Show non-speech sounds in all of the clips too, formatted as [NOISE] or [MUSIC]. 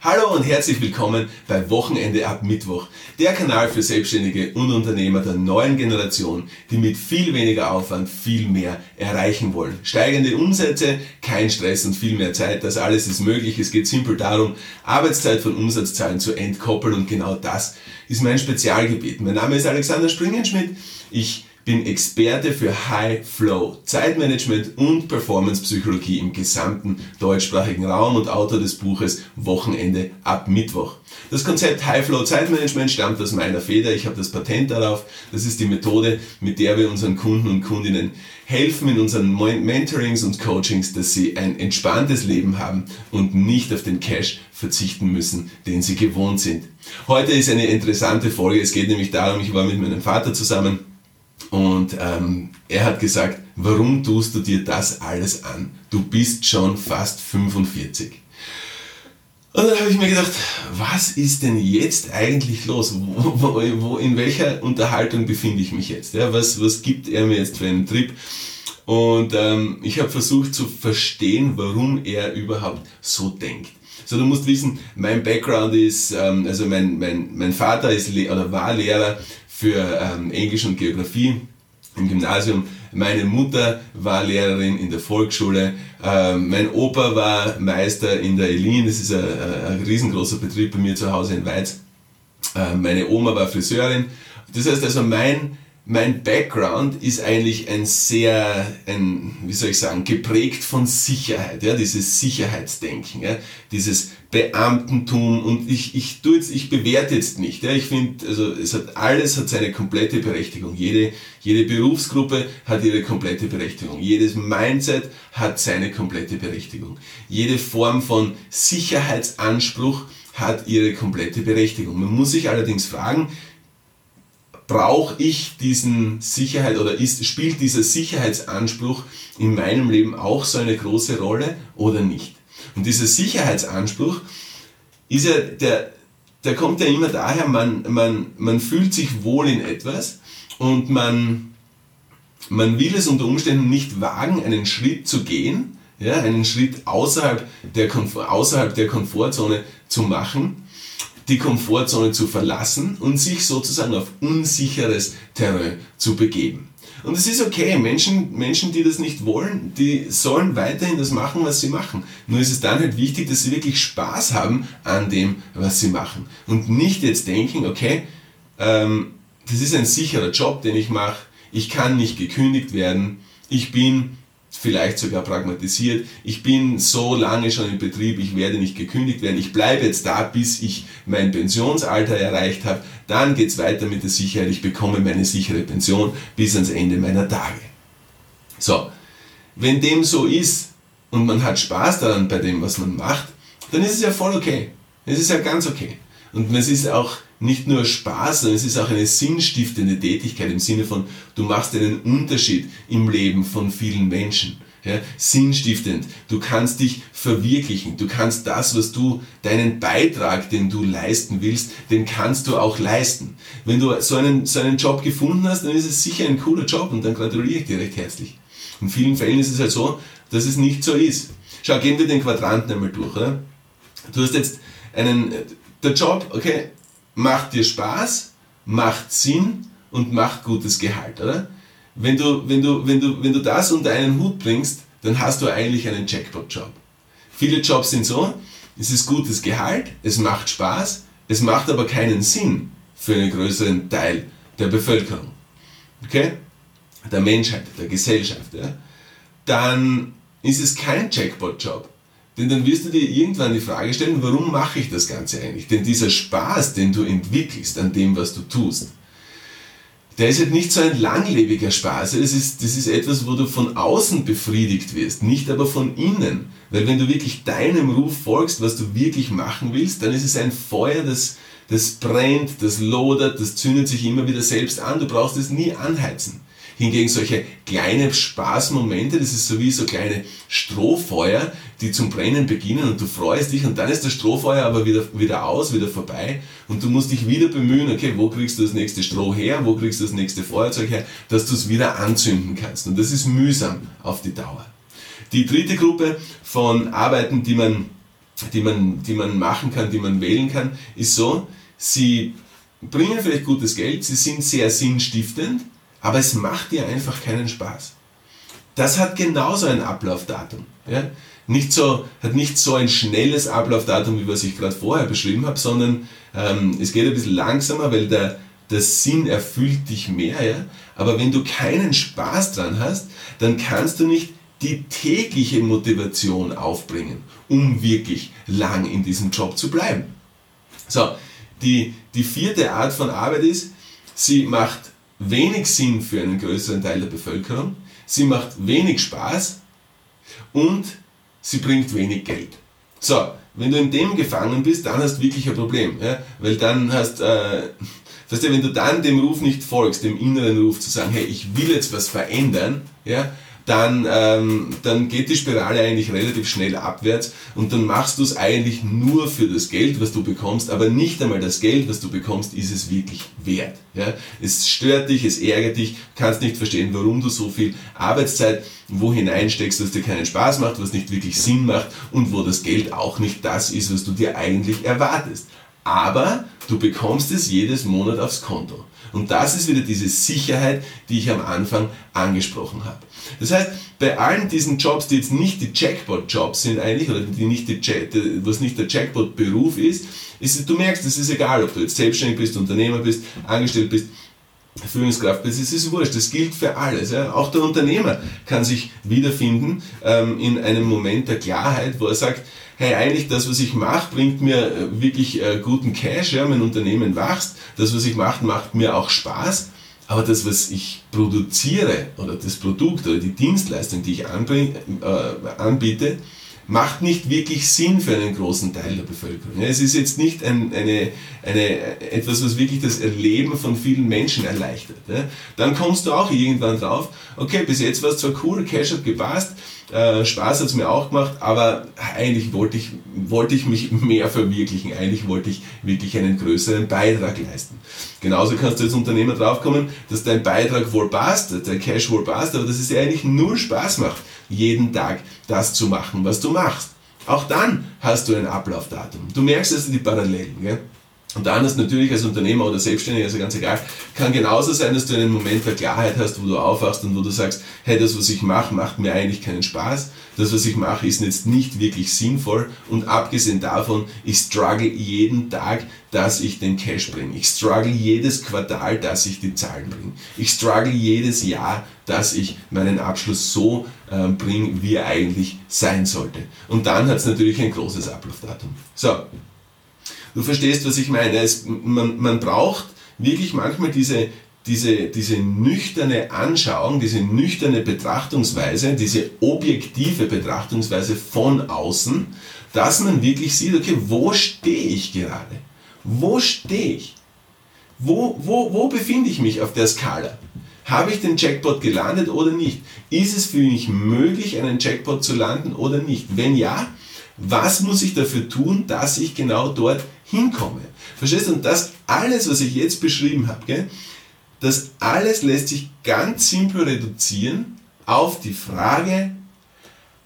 Hallo und herzlich willkommen bei Wochenende ab Mittwoch, der Kanal für Selbstständige und Unternehmer der neuen Generation, die mit viel weniger Aufwand viel mehr erreichen wollen. Steigende Umsätze, kein Stress und viel mehr Zeit, das alles ist möglich. Es geht simpel darum, Arbeitszeit von Umsatzzahlen zu entkoppeln und genau das ist mein Spezialgebiet. Mein Name ist Alexander Springenschmidt. Ich bin Experte für High Flow, Zeitmanagement und Performance Psychologie im gesamten deutschsprachigen Raum und Autor des Buches Wochenende ab Mittwoch. Das Konzept High Flow Zeitmanagement stammt aus meiner Feder. Ich habe das Patent darauf. Das ist die Methode, mit der wir unseren Kunden und Kundinnen helfen in unseren Mentorings und Coachings, dass sie ein entspanntes Leben haben und nicht auf den Cash verzichten müssen, den sie gewohnt sind. Heute ist eine interessante Folge. Es geht nämlich darum, ich war mit meinem Vater zusammen und ähm, er hat gesagt, warum tust du dir das alles an? Du bist schon fast 45. Und dann habe ich mir gedacht, was ist denn jetzt eigentlich los? Wo, wo, wo, in welcher Unterhaltung befinde ich mich jetzt? Ja, was, was gibt er mir jetzt für einen Trip? Und ähm, ich habe versucht zu verstehen, warum er überhaupt so denkt. So, du musst wissen, mein Background ist, ähm, also mein, mein, mein Vater ist oder war Lehrer für ähm, Englisch und Geografie im Gymnasium. Meine Mutter war Lehrerin in der Volksschule. Ähm, mein Opa war Meister in der Elin. Das ist ein, ein riesengroßer Betrieb bei mir zu Hause in Weiz. Ähm, meine Oma war Friseurin. Das heißt also, mein mein Background ist eigentlich ein sehr, ein, wie soll ich sagen, geprägt von Sicherheit, ja, dieses Sicherheitsdenken, ja, dieses Beamtentum und ich, ich tue jetzt, ich bewerte jetzt nicht, ja, ich finde, also es hat, alles hat seine komplette Berechtigung, jede, jede Berufsgruppe hat ihre komplette Berechtigung, jedes Mindset hat seine komplette Berechtigung, jede Form von Sicherheitsanspruch hat ihre komplette Berechtigung. Man muss sich allerdings fragen, brauche ich diesen Sicherheit oder ist, spielt dieser Sicherheitsanspruch in meinem Leben auch so eine große Rolle oder nicht? Und dieser Sicherheitsanspruch ist ja, der, der kommt ja immer daher, man, man, man fühlt sich wohl in etwas und man, man will es unter Umständen nicht wagen, einen Schritt zu gehen, ja, einen Schritt außerhalb der, außerhalb der Komfortzone zu machen die Komfortzone zu verlassen und sich sozusagen auf unsicheres Terrain zu begeben. Und es ist okay, Menschen, Menschen, die das nicht wollen, die sollen weiterhin das machen, was sie machen. Nur ist es dann halt wichtig, dass sie wirklich Spaß haben an dem, was sie machen. Und nicht jetzt denken, okay, ähm, das ist ein sicherer Job, den ich mache, ich kann nicht gekündigt werden, ich bin vielleicht sogar pragmatisiert. Ich bin so lange schon im Betrieb, ich werde nicht gekündigt werden. Ich bleibe jetzt da, bis ich mein Pensionsalter erreicht habe. Dann geht es weiter mit der Sicherheit. Ich bekomme meine sichere Pension bis ans Ende meiner Tage. So, wenn dem so ist und man hat Spaß daran bei dem, was man macht, dann ist es ja voll okay. Es ist ja ganz okay. Und es ist auch nicht nur Spaß, sondern es ist auch eine sinnstiftende Tätigkeit im Sinne von, du machst einen Unterschied im Leben von vielen Menschen. Ja, sinnstiftend. Du kannst dich verwirklichen. Du kannst das, was du, deinen Beitrag, den du leisten willst, den kannst du auch leisten. Wenn du so einen, so einen Job gefunden hast, dann ist es sicher ein cooler Job und dann gratuliere ich dir recht herzlich. In vielen Fällen ist es halt so, dass es nicht so ist. Schau, gehen wir den Quadranten einmal durch. Oder? Du hast jetzt einen, der Job, okay, macht dir Spaß, macht Sinn und macht gutes Gehalt, oder? Wenn du, wenn du, wenn du, wenn du das unter einen Hut bringst, dann hast du eigentlich einen Jackpot-Job. Viele Jobs sind so, es ist gutes Gehalt, es macht Spaß, es macht aber keinen Sinn für einen größeren Teil der Bevölkerung. Okay? Der Menschheit, der Gesellschaft. Ja? Dann ist es kein Jackpot-Job. Denn dann wirst du dir irgendwann die Frage stellen, warum mache ich das Ganze eigentlich? Denn dieser Spaß, den du entwickelst an dem, was du tust, der ist halt nicht so ein langlebiger Spaß. Das ist, das ist etwas, wo du von außen befriedigt wirst, nicht aber von innen. Weil wenn du wirklich deinem Ruf folgst, was du wirklich machen willst, dann ist es ein Feuer, das, das brennt, das lodert, das zündet sich immer wieder selbst an. Du brauchst es nie anheizen. Hingegen solche kleine Spaßmomente, das ist so wie so kleine Strohfeuer, die zum Brennen beginnen und du freust dich und dann ist das Strohfeuer aber wieder, wieder aus, wieder vorbei und du musst dich wieder bemühen, okay, wo kriegst du das nächste Stroh her, wo kriegst du das nächste Feuerzeug her, dass du es wieder anzünden kannst. Und das ist mühsam auf die Dauer. Die dritte Gruppe von Arbeiten, die man die man, die man machen kann, die man wählen kann, ist so, sie bringen vielleicht gutes Geld, sie sind sehr sinnstiftend, aber es macht dir einfach keinen Spaß. Das hat genauso ein Ablaufdatum. Ja? Nicht so, hat nicht so ein schnelles Ablaufdatum, wie was ich gerade vorher beschrieben habe, sondern ähm, es geht ein bisschen langsamer, weil der, der Sinn erfüllt dich mehr. Ja? Aber wenn du keinen Spaß dran hast, dann kannst du nicht die tägliche Motivation aufbringen, um wirklich lang in diesem Job zu bleiben. So, die, die vierte Art von Arbeit ist, sie macht wenig Sinn für einen größeren Teil der Bevölkerung, sie macht wenig Spaß und sie bringt wenig Geld. So, wenn du in dem gefangen bist, dann hast du wirklich ein Problem. Ja? Weil dann hast, äh, [LAUGHS] weißt du, wenn du dann dem Ruf nicht folgst, dem inneren Ruf zu sagen, hey, ich will jetzt was verändern, ja, dann, ähm, dann geht die Spirale eigentlich relativ schnell abwärts und dann machst du es eigentlich nur für das Geld, was du bekommst, aber nicht einmal das Geld, was du bekommst, ist es wirklich wert. Ja? Es stört dich, es ärgert dich, kannst nicht verstehen, warum du so viel Arbeitszeit wo hineinsteckst, was dir keinen Spaß macht, was nicht wirklich Sinn macht und wo das Geld auch nicht das ist, was du dir eigentlich erwartest. Aber du bekommst es jedes Monat aufs Konto. Und das ist wieder diese Sicherheit, die ich am Anfang angesprochen habe. Das heißt, bei allen diesen Jobs, die jetzt nicht die Jackpot-Jobs sind eigentlich, oder die nicht die, was nicht der Jackpot-Beruf ist, ist, du merkst, es ist egal, ob du jetzt selbstständig bist, Unternehmer bist, angestellt bist, Führungskraft bist, es ist wurscht, das gilt für alles. Ja. Auch der Unternehmer kann sich wiederfinden ähm, in einem Moment der Klarheit, wo er sagt, hey, eigentlich das, was ich mache, bringt mir äh, wirklich äh, guten Cash, ja, mein Unternehmen wächst, das, was ich mache, macht mir auch Spaß, aber das, was ich produziere oder das Produkt oder die Dienstleistung, die ich anbring, äh, anbiete, macht nicht wirklich Sinn für einen großen Teil der Bevölkerung. Es ist jetzt nicht ein, eine, eine, etwas, was wirklich das Erleben von vielen Menschen erleichtert. Dann kommst du auch irgendwann drauf, okay, bis jetzt war es zwar cool, Cash hat gepasst, äh, Spaß hat es mir auch gemacht, aber eigentlich wollte ich, wollte ich mich [LAUGHS] mehr verwirklichen. Eigentlich wollte ich wirklich einen größeren Beitrag leisten. Genauso kannst du als Unternehmer draufkommen, dass dein Beitrag wohl passt, dein Cash wohl passt, aber dass es dir eigentlich nur Spaß macht jeden Tag das zu machen, was du machst. Auch dann hast du ein Ablaufdatum. Du merkst also die Parallelen. Gell? Und dann ist natürlich als Unternehmer oder Selbstständiger, also ganz egal, kann genauso sein, dass du einen Moment der Klarheit hast, wo du aufwachst und wo du sagst, hey, das, was ich mache, macht mir eigentlich keinen Spaß. Das, was ich mache, ist jetzt nicht wirklich sinnvoll. Und abgesehen davon, ich struggle jeden Tag, dass ich den Cash bringe. Ich struggle jedes Quartal, dass ich die Zahlen bringe. Ich struggle jedes Jahr, dass ich meinen Abschluss so äh, bringe, wie er eigentlich sein sollte. Und dann hat es natürlich ein großes Ablaufdatum. So, Du verstehst, was ich meine. Es, man, man braucht wirklich manchmal diese, diese, diese nüchterne Anschauung, diese nüchterne Betrachtungsweise, diese objektive Betrachtungsweise von außen, dass man wirklich sieht, okay, wo stehe ich gerade? Wo stehe ich? Wo, wo, wo befinde ich mich auf der Skala? Habe ich den Jackpot gelandet oder nicht? Ist es für mich möglich, einen Jackpot zu landen oder nicht? Wenn ja, was muss ich dafür tun, dass ich genau dort hinkomme? Verstehst du? Und das alles, was ich jetzt beschrieben habe, gell, das alles lässt sich ganz simpel reduzieren auf die Frage,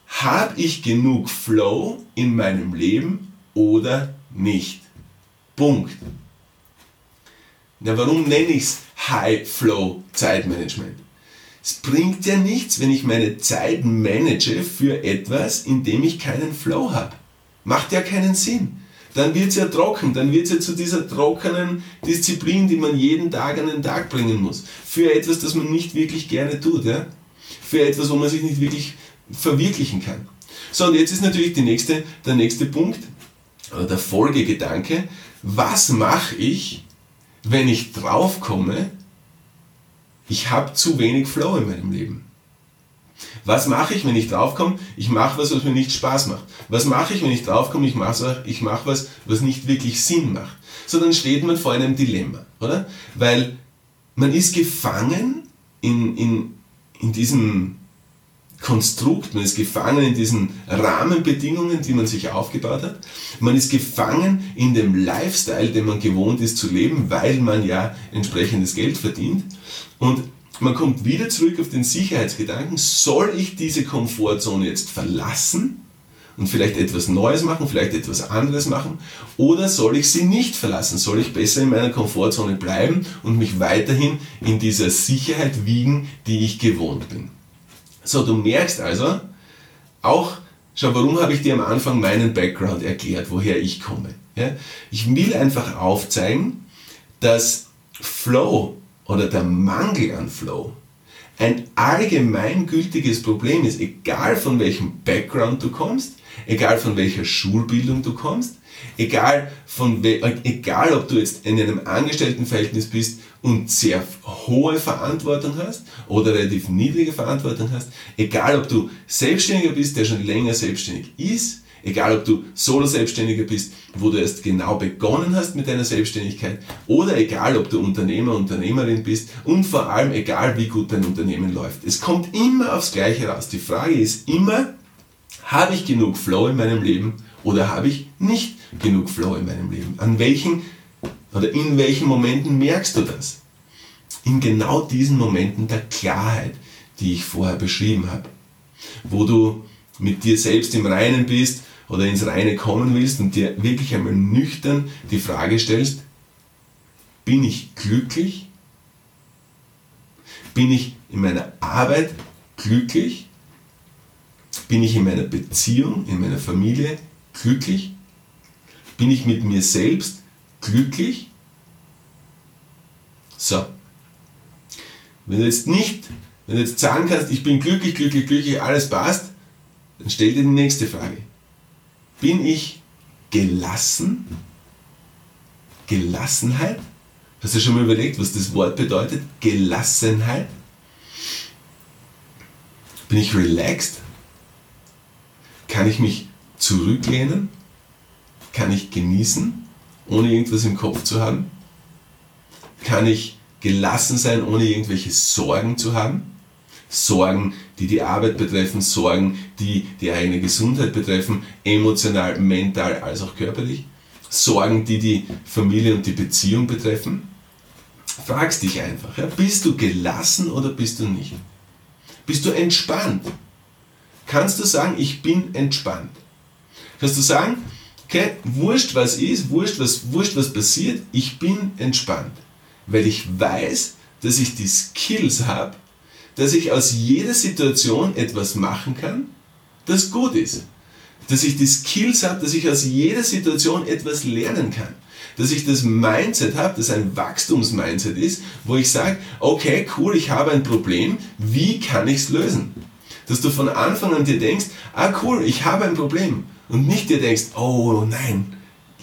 habe ich genug Flow in meinem Leben oder nicht? Punkt. Na, warum nenne ich es High Flow Zeitmanagement? Es bringt ja nichts, wenn ich meine Zeit manage für etwas, in dem ich keinen Flow habe. Macht ja keinen Sinn. Dann wird es ja trocken, dann wird es ja zu dieser trockenen Disziplin, die man jeden Tag an den Tag bringen muss. Für etwas, das man nicht wirklich gerne tut. Ja? Für etwas, wo man sich nicht wirklich verwirklichen kann. So, und jetzt ist natürlich die nächste, der nächste Punkt, oder der Folgegedanke. Was mache ich, wenn ich draufkomme, ich habe zu wenig Flow in meinem Leben. Was mache ich, wenn ich draufkomme? Ich mache was, was mir nicht Spaß macht. Was mache ich, wenn ich draufkomme? Ich mache ich mach was, was nicht wirklich Sinn macht. So, dann steht man vor einem Dilemma, oder? Weil man ist gefangen in, in, in diesem Konstrukt, man ist gefangen in diesen Rahmenbedingungen, die man sich aufgebaut hat. Man ist gefangen in dem Lifestyle, den man gewohnt ist zu leben, weil man ja entsprechendes Geld verdient. Und man kommt wieder zurück auf den Sicherheitsgedanken, soll ich diese Komfortzone jetzt verlassen und vielleicht etwas Neues machen, vielleicht etwas anderes machen? Oder soll ich sie nicht verlassen? Soll ich besser in meiner Komfortzone bleiben und mich weiterhin in dieser Sicherheit wiegen, die ich gewohnt bin? So, du merkst also, auch, schau, warum habe ich dir am Anfang meinen Background erklärt, woher ich komme? Ja? Ich will einfach aufzeigen, dass Flow oder der Mangel an Flow ein allgemeingültiges Problem ist, egal von welchem Background du kommst, egal von welcher Schulbildung du kommst, egal, von egal ob du jetzt in einem Angestelltenverhältnis bist und sehr hohe Verantwortung hast oder relativ niedrige Verantwortung hast, egal ob du Selbstständiger bist, der schon länger selbstständig ist, Egal ob du Solo-Selbstständiger bist, wo du erst genau begonnen hast mit deiner Selbstständigkeit, oder egal ob du Unternehmer, Unternehmerin bist und vor allem egal wie gut dein Unternehmen läuft. Es kommt immer aufs Gleiche raus. Die Frage ist immer, habe ich genug Flow in meinem Leben oder habe ich nicht genug Flow in meinem Leben? An welchen oder in welchen Momenten merkst du das? In genau diesen Momenten der Klarheit, die ich vorher beschrieben habe. Wo du mit dir selbst im Reinen bist oder ins Reine kommen willst und dir wirklich einmal nüchtern die Frage stellst, bin ich glücklich? Bin ich in meiner Arbeit glücklich? Bin ich in meiner Beziehung, in meiner Familie glücklich? Bin ich mit mir selbst glücklich? So. Wenn du jetzt nicht, wenn du jetzt sagen kannst, ich bin glücklich, glücklich, glücklich, alles passt, dann stell dir die nächste Frage. Bin ich gelassen? Gelassenheit? Hast du schon mal überlegt, was das Wort bedeutet? Gelassenheit? Bin ich relaxed? Kann ich mich zurücklehnen? Kann ich genießen, ohne irgendwas im Kopf zu haben? Kann ich gelassen sein, ohne irgendwelche Sorgen zu haben? Sorgen, die die Arbeit betreffen, Sorgen, die die eigene Gesundheit betreffen, emotional, mental als auch körperlich, Sorgen, die die Familie und die Beziehung betreffen. Fragst dich einfach, ja, bist du gelassen oder bist du nicht? Bist du entspannt? Kannst du sagen, ich bin entspannt? Kannst du sagen, okay, wurscht was ist, wurscht was, wurscht was passiert, ich bin entspannt. Weil ich weiß, dass ich die Skills habe, dass ich aus jeder Situation etwas machen kann, das gut ist. Dass ich die Skills habe, dass ich aus jeder Situation etwas lernen kann. Dass ich das Mindset habe, das ein Wachstumsmindset ist, wo ich sage, okay, cool, ich habe ein Problem, wie kann ich es lösen? Dass du von Anfang an dir denkst, ah cool, ich habe ein Problem. Und nicht dir denkst, oh nein,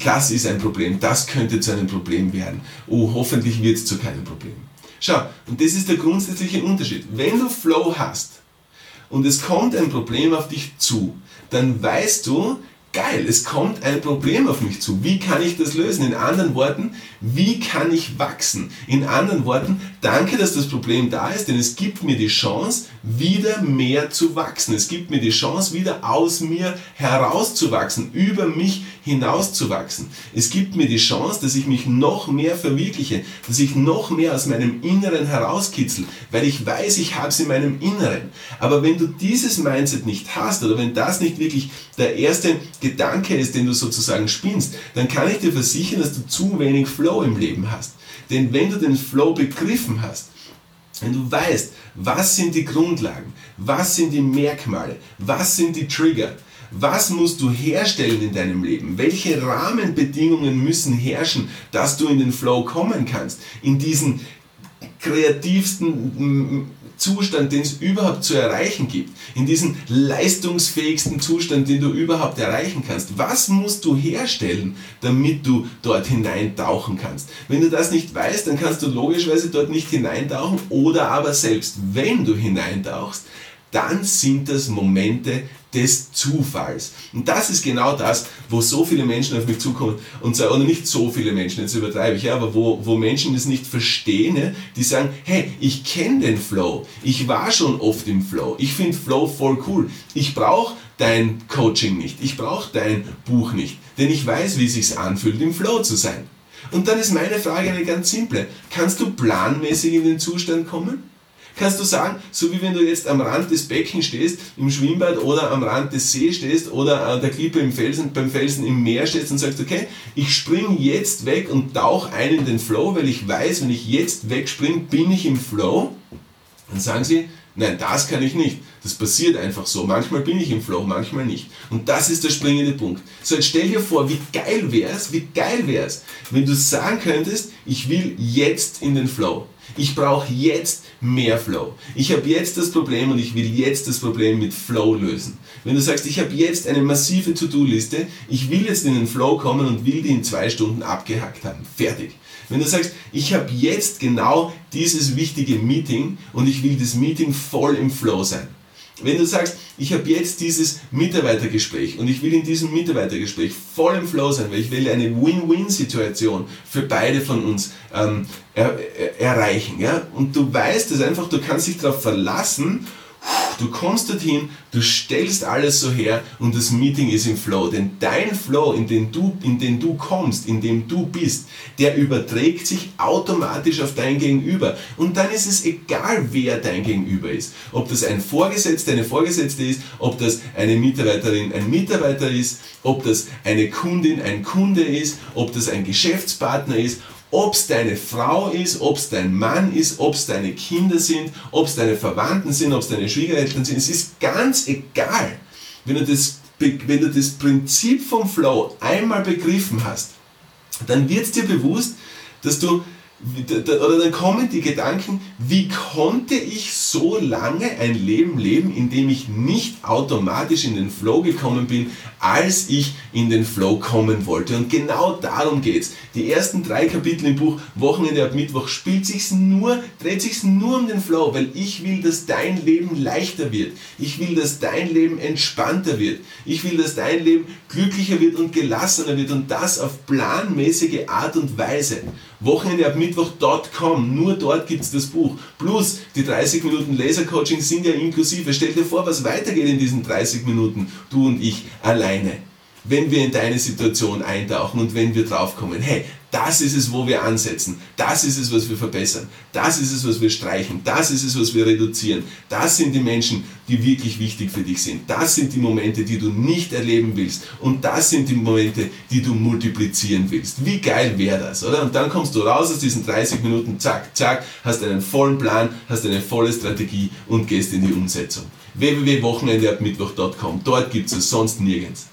das ist ein Problem, das könnte zu einem Problem werden. Oh, hoffentlich wird es zu keinem Problem. Schau, und das ist der grundsätzliche Unterschied. Wenn du Flow hast und es kommt ein Problem auf dich zu, dann weißt du, geil, es kommt ein Problem auf mich zu. Wie kann ich das lösen? In anderen Worten, wie kann ich wachsen? In anderen Worten, danke, dass das Problem da ist, denn es gibt mir die Chance, wieder mehr zu wachsen. Es gibt mir die Chance, wieder aus mir herauszuwachsen, über mich hinauszuwachsen. Es gibt mir die Chance, dass ich mich noch mehr verwirkliche, dass ich noch mehr aus meinem Inneren herauskitzel, weil ich weiß, ich habe es in meinem Inneren. Aber wenn du dieses Mindset nicht hast oder wenn das nicht wirklich der erste Gedanke ist, den du sozusagen spinnst, dann kann ich dir versichern, dass du zu wenig Flow im Leben hast. Denn wenn du den Flow begriffen hast, wenn du weißt, was sind die Grundlagen, was sind die Merkmale, was sind die Trigger, was musst du herstellen in deinem Leben? Welche Rahmenbedingungen müssen herrschen, dass du in den Flow kommen kannst? In diesen kreativsten Zustand, den es überhaupt zu erreichen gibt, in diesen leistungsfähigsten Zustand, den du überhaupt erreichen kannst. Was musst du herstellen, damit du dort hineintauchen kannst? Wenn du das nicht weißt, dann kannst du logischerweise dort nicht hineintauchen oder aber selbst wenn du hineintauchst, dann sind das Momente des Zufalls. Und das ist genau das, wo so viele Menschen auf mich zukommen. Und sagen, oder nicht so viele Menschen, jetzt übertreibe ich, ja, aber wo, wo Menschen das nicht verstehen, ja, die sagen, hey, ich kenne den Flow, ich war schon oft im Flow, ich finde Flow voll cool, ich brauche dein Coaching nicht, ich brauche dein Buch nicht, denn ich weiß, wie es sich anfühlt, im Flow zu sein. Und dann ist meine Frage eine ganz simple, kannst du planmäßig in den Zustand kommen? Kannst du sagen, so wie wenn du jetzt am Rand des Beckens stehst, im Schwimmbad oder am Rand des Sees stehst oder an der Klippe im Felsen, beim Felsen im Meer stehst und sagst, okay, ich spring jetzt weg und tauche ein in den Flow, weil ich weiß, wenn ich jetzt wegspring, bin ich im Flow. Dann sagen sie, nein, das kann ich nicht. Das passiert einfach so. Manchmal bin ich im Flow, manchmal nicht. Und das ist der springende Punkt. So, jetzt stell dir vor, wie geil wär's, wie geil wär's, wenn du sagen könntest, ich will jetzt in den Flow. Ich brauche jetzt mehr Flow. Ich habe jetzt das Problem und ich will jetzt das Problem mit Flow lösen. Wenn du sagst, ich habe jetzt eine massive To-Do-Liste, ich will jetzt in den Flow kommen und will die in zwei Stunden abgehackt haben. Fertig. Wenn du sagst, ich habe jetzt genau dieses wichtige Meeting und ich will das Meeting voll im Flow sein. Wenn du sagst, ich habe jetzt dieses Mitarbeitergespräch und ich will in diesem Mitarbeitergespräch voll im Flow sein, weil ich will eine Win-Win-Situation für beide von uns ähm, er, er, erreichen. Ja? Und du weißt es einfach, du kannst dich darauf verlassen Du kommst dorthin, du stellst alles so her und das Meeting ist im Flow. Denn dein Flow, in den du, in den du kommst, in dem du bist, der überträgt sich automatisch auf dein Gegenüber. Und dann ist es egal, wer dein Gegenüber ist. Ob das ein Vorgesetzter, eine Vorgesetzte ist, ob das eine Mitarbeiterin, ein Mitarbeiter ist, ob das eine Kundin, ein Kunde ist, ob das ein Geschäftspartner ist ob es deine Frau ist, ob es dein Mann ist, ob es deine Kinder sind, ob es deine Verwandten sind, ob es deine Schwiegereltern sind, es ist ganz egal. Wenn du, das, wenn du das Prinzip vom Flow einmal begriffen hast, dann wird es dir bewusst, dass du oder dann kommen die Gedanken, wie konnte ich so lange ein Leben leben, in dem ich nicht automatisch in den Flow gekommen bin, als ich in den Flow kommen wollte. Und genau darum geht's. Die ersten drei Kapitel im Buch Wochenende ab Mittwoch spielt sich's nur, dreht sich nur um den Flow, weil ich will, dass dein Leben leichter wird. Ich will, dass dein Leben entspannter wird. Ich will, dass dein Leben glücklicher wird und gelassener wird und das auf planmäßige Art und Weise. Wochenende ab Mittwoch.com, nur dort gibt es das Buch. Plus die 30 Minuten Lasercoaching sind ja inklusive. Stell dir vor, was weitergeht in diesen 30 Minuten, du und ich alleine wenn wir in deine Situation eintauchen und wenn wir draufkommen, hey, das ist es, wo wir ansetzen, das ist es, was wir verbessern, das ist es, was wir streichen, das ist es, was wir reduzieren, das sind die Menschen, die wirklich wichtig für dich sind, das sind die Momente, die du nicht erleben willst und das sind die Momente, die du multiplizieren willst. Wie geil wäre das, oder? Und dann kommst du raus aus diesen 30 Minuten, zack, zack, hast einen vollen Plan, hast eine volle Strategie und gehst in die Umsetzung. www.wochenendeabmittwoch.com, dort gibt es es sonst nirgends.